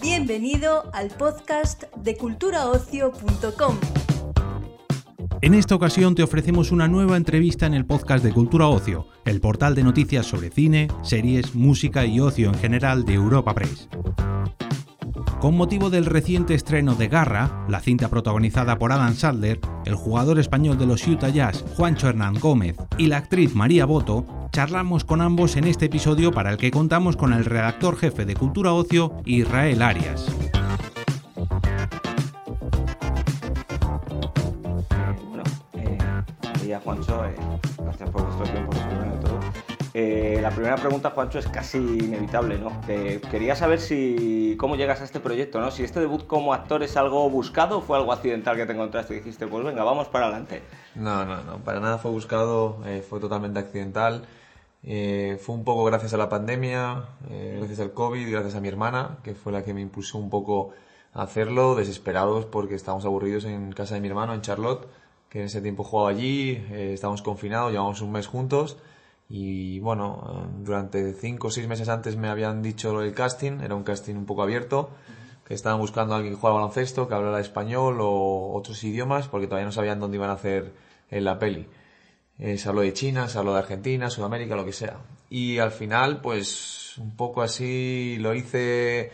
Bienvenido al podcast de culturaocio.com. En esta ocasión te ofrecemos una nueva entrevista en el podcast de Cultura Ocio, el portal de noticias sobre cine, series, música y ocio en general de Europa Press. Con motivo del reciente estreno de Garra, la cinta protagonizada por Adam Sandler, el jugador español de los Utah Jazz, Juancho Hernán Gómez, y la actriz María Boto, charlamos con ambos en este episodio para el que contamos con el redactor jefe de Cultura Ocio, Israel Arias. Bueno, eh, María, Juancho, eh, la primera pregunta, Juancho, es casi inevitable, ¿no? Que quería saber si cómo llegas a este proyecto, ¿no? Si este debut como actor es algo buscado o fue algo accidental que te encontraste y dijiste, pues venga, vamos para adelante. No, no, no, para nada fue buscado, eh, fue totalmente accidental. Eh, fue un poco gracias a la pandemia, eh, gracias al COVID, gracias a mi hermana, que fue la que me impulsó un poco a hacerlo, desesperados porque estábamos aburridos en casa de mi hermano, en Charlotte, que en ese tiempo jugaba allí, eh, estábamos confinados, llevamos un mes juntos y bueno, eh, durante cinco o seis meses antes me habían dicho el casting, era un casting un poco abierto, que estaban buscando a alguien que jugara baloncesto, que hablara español o otros idiomas, porque todavía no sabían dónde iban a hacer en la peli. Eh, se habló de China, se habló de Argentina, Sudamérica, lo que sea. Y al final, pues un poco así lo hice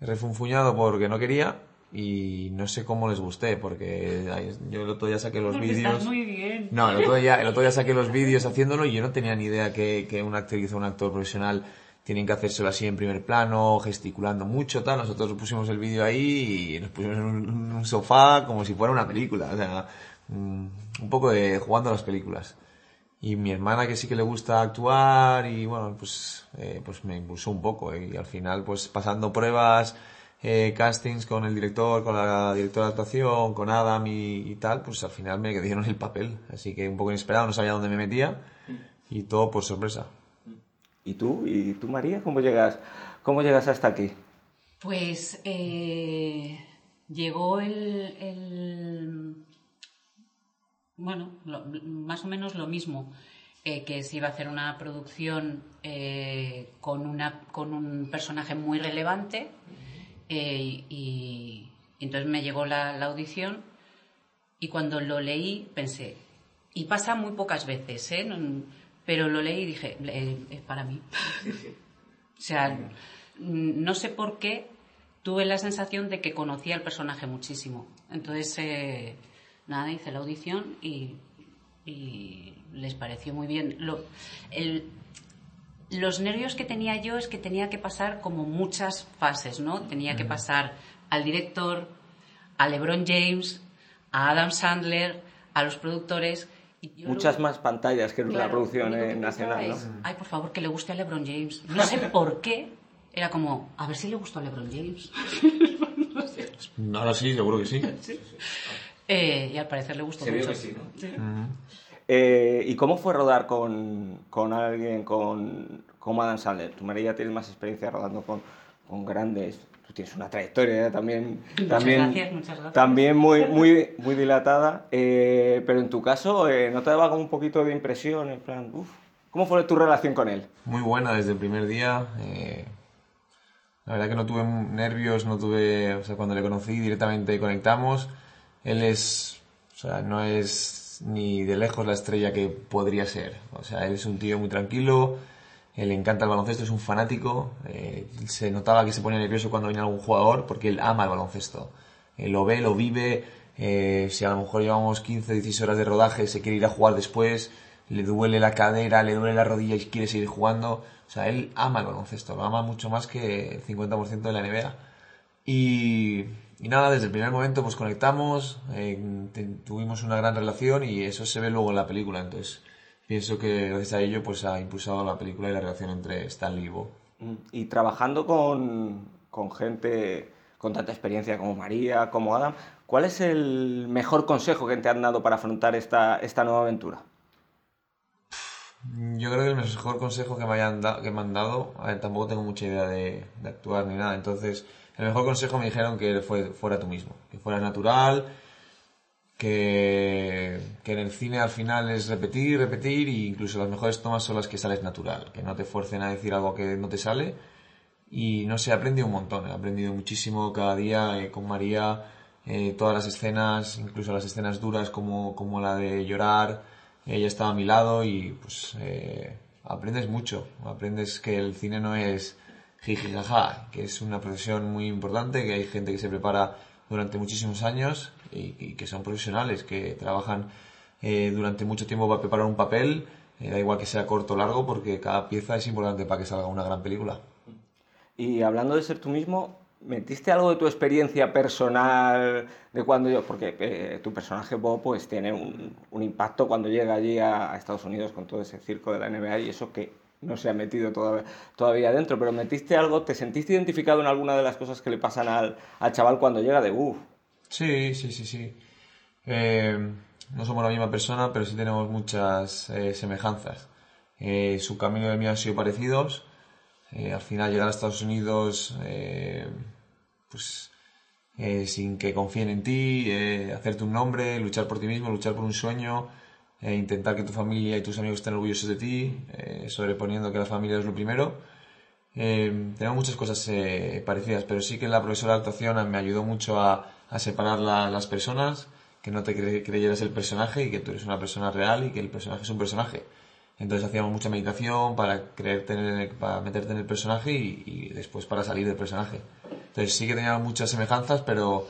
refunfuñado porque no quería y no sé cómo les gusté porque yo el otro día saqué los Porque vídeos. estás muy bien. No, el otro, día, el otro día saqué los vídeos haciéndolo y yo no tenía ni idea que, que una actriz o un actor profesional tienen que hacérselo así en primer plano, gesticulando mucho, tal. Nosotros pusimos el vídeo ahí y nos pusimos en un, sofá como si fuera una película. O sea, mm, un poco de jugando a las películas. Y mi hermana que sí que le gusta actuar y bueno, pues, eh, pues me impulsó un poco y al final pues pasando pruebas, eh, castings con el director, con la directora de actuación, con Adam y, y tal, pues al final me dieron el papel. Así que un poco inesperado, no sabía dónde me metía y todo por sorpresa. ¿Y tú? ¿Y tú, María? ¿Cómo llegas, cómo llegas hasta aquí? Pues eh, llegó el, el- bueno, lo- más o menos lo mismo, eh, que se iba a hacer una producción eh, con, una, con un personaje muy relevante eh, y, y entonces me llegó la, la audición y cuando lo leí pensé, y pasa muy pocas veces, ¿eh? No- pero lo leí y dije, "Eh, es para mí. O sea, no sé por qué tuve la sensación de que conocía al personaje muchísimo. Entonces, eh, nada, hice la audición y, y les pareció muy bien. Lo- el- los nervios que tenía yo es que tenía que pasar como muchas fases, ¿no? Tenía que pasar al director, a LeBron James, a Adam Sandler, a los productores. y yo Muchas lo- más pantallas que Claro, producción lo único eh, que nacional, ¿no? es, Ay, por favor, que le guste a LeBron James. No sé por qué. Era como, a ver si le gustó a LeBron James. Ahora sí, seguro que sí. Eh, y al parecer le gustó mucho. Eh, ¿Y cómo fue rodar con, con alguien con, como Adam Sandler? Tú, María, tienes más experiencia rodando con, con grandes... Tú tienes una trayectoria también, Muchas también, gracias, muchas gracias. también muy, muy, muy dilatada. Eh, pero en tu caso, eh, ¿no te daba como un poquito de impresión? En plan, uf, ¿cómo fue tu relación con él? Muy buena desde el primer día. eh, la verdad que no tuve nervios, no tuve, o sea, cuando le conocí directamente conectamos. Él es, o sea, no es ni de lejos la estrella que podría ser. O sea, él es un tío muy tranquilo, él le encanta el baloncesto, es un fanático. eh, se notaba que se ponía nervioso cuando venía algún jugador porque él ama el baloncesto. Él lo ve, lo vive. eh, si a lo mejor llevamos 15, 16 horas de rodaje, se quiere ir a jugar después, le duele la cadera, le duele la rodilla y quiere seguir jugando. O sea, él ama el baloncesto, lo ama mucho más que el 50% de la NBA. Y, y nada, desde el primer momento pues conectamos, eh, te- tuvimos una gran relación y eso se ve luego en la película. Entonces pienso que gracias a ello pues ha impulsado la película y la relación entre Stanley y Bo. Mm, Y trabajando con, con gente con tanta experiencia como María, como Adam, ¿cuál es el mejor consejo que te han dado para afrontar esta, esta nueva aventura? Yo creo que el mejor consejo que me, hayan da- que me han dado, a ver, tampoco tengo mucha idea de, actuar ni nada, entonces el mejor consejo me dijeron que fue, fuera tú mismo, que fueras natural, que, en el cine al final es repetir, repetir, y incluso las mejores tomas son las que sales natural, que no te fuercen a decir algo que no te sale. Y no sé, he aprendido un montón, he aprendido muchísimo cada día eh, con María, eh, todas las escenas, incluso las escenas duras como, como la de llorar, ella estaba a mi lado y pues eh, aprendes mucho, aprendes que el cine no es jiji jaja, que es una profesión muy importante, que hay gente que se prepara durante muchísimos años y, que son profesionales, que trabajan eh, durante mucho tiempo para preparar un papel, eh, da igual que sea corto o largo, porque cada pieza es importante para que salga una gran película. Y hablando de ser tú mismo, ¿metiste algo de tu experiencia personal de cuando yo, porque eh, tu personaje Bob pues tiene un, impacto cuando llega allí a, Estados Unidos con todo ese circo de la NBA y eso que no se ha metido todavía, todavía dentro, pero metiste algo, ¿te sentiste identificado en alguna de las cosas que le pasan al, al chaval cuando llega de uff? Sí, sí, sí, sí. Eh, no somos la misma persona, pero sí tenemos muchas eh, semejanzas. Eh, su camino y el mío han sido parecidos. Al final llegar a Estados Unidos, pues sin que confíen en ti, hacerte un nombre, luchar por ti mismo, luchar por un sueño, e intentar que tu familia y tus amigos estén orgullosos de ti, eh, sobreponiendo que la familia es lo primero. Eh, tenemos muchas cosas eh, parecidas, pero sí que la profesora de actuación me ayudó mucho a, a separar las personas, que no te creyeras el personaje y que tú eres una persona real y que el personaje es un personaje. Entonces hacíamos mucha meditación para, creerte para meterte en el personaje y, y, después para salir del personaje. Entonces sí que teníamos muchas semejanzas, pero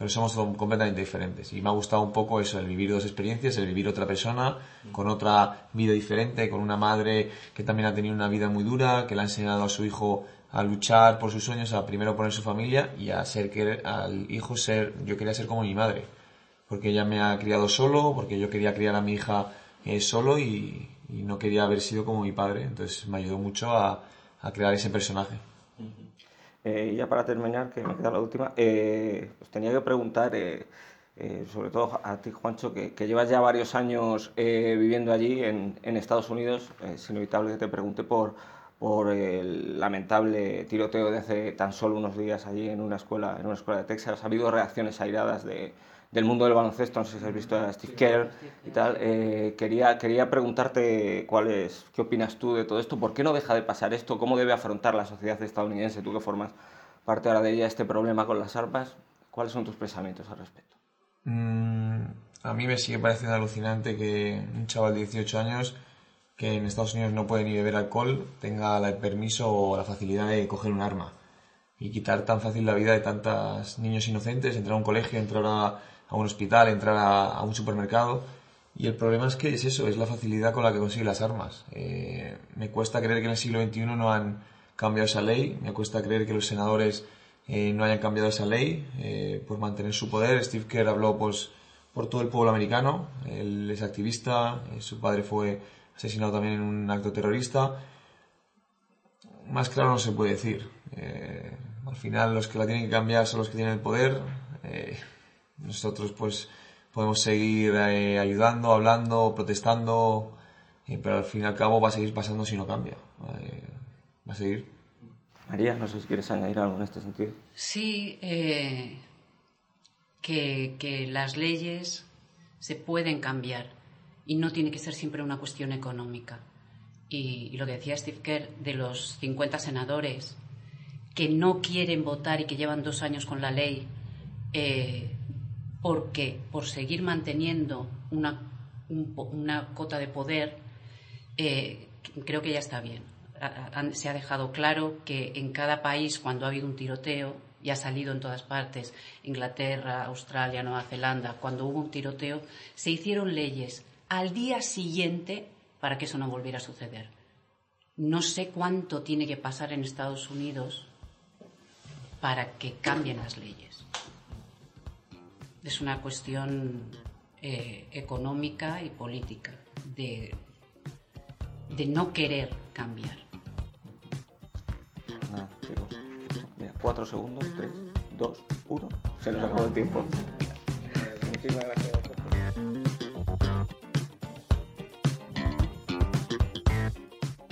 pero somos completamente diferentes. Y me ha gustado un poco eso, el vivir dos experiencias, el vivir otra persona, con otra vida diferente, con una madre que también ha tenido una vida muy dura, que le ha enseñado a su hijo a luchar por sus sueños, a primero poner su familia y a ser que al hijo ser, yo quería ser como mi madre, porque ella me ha criado solo, porque yo quería criar a mi hija eh, solo y, no quería haber sido como mi padre, entonces me ayudó mucho a, a crear ese personaje. Eh, ya para terminar, que me queda la última, eh, os tenía que preguntar, eh, eh, sobre todo a ti, Juancho, que, que llevas ya varios años viviendo allí en, en Estados Unidos, es inevitable que te pregunte por, por el lamentable tiroteo de hace tan solo unos días allí en una escuela, en una escuela de Texas. Ha habido reacciones airadas de, del mundo del baloncesto, no sé si has visto a Steve Kerr y tal. Eh, quería, quería preguntarte cuál es, qué opinas tú de todo esto, por qué no deja de pasar esto, cómo debe afrontar la sociedad estadounidense, tú que formas parte ahora de ella, este problema con las armas, ¿cuáles son tus pensamientos al respecto? Mm, a mí me sigue pareciendo alucinante que un chaval de 18 años que en Estados Unidos no puede ni beber alcohol tenga el permiso o la facilidad de coger un arma y quitar tan fácil la vida de tantos niños inocentes, entrar a un colegio, entrar a un hospital, entrar a, un supermercado. Y el problema es que es eso, es la facilidad con la que consigue las armas. Eh, me cuesta creer que en el siglo XXI no han cambiado esa ley, me cuesta creer que los senadores eh, no hayan cambiado esa ley eh, por mantener su poder. Steve Kerr habló pues, por todo el pueblo americano, él es activista, su padre fue asesinado también en un acto terrorista. Más claro no se puede decir. al final los que la tienen que cambiar son los que tienen el poder. Nosotros pues podemos seguir eh, ayudando, hablando, protestando, eh, pero al fin y al cabo va a seguir pasando si no cambia. Eh, va a seguir. María, no sé si quieres añadir algo en este sentido. Sí, que, que las leyes se pueden cambiar y no tiene que ser siempre una cuestión económica. Y, lo que decía Steve Kerr de los 50 senadores que no quieren votar y que llevan dos años con la ley, porque por seguir manteniendo una, una cota de poder, eh, creo que ya está bien. Se ha dejado claro que en cada país, cuando ha habido un tiroteo, y ha salido en todas partes, Inglaterra, Australia, Nueva Zelanda, cuando hubo un tiroteo, se hicieron leyes al día siguiente para que eso no volviera a suceder. No sé cuánto tiene que pasar en Estados Unidos para que cambien las leyes es una cuestión eh, económica y política, de, no querer cambiar. Ah, cuatro segundos, tres, dos, uno. Se nos acabó el tiempo.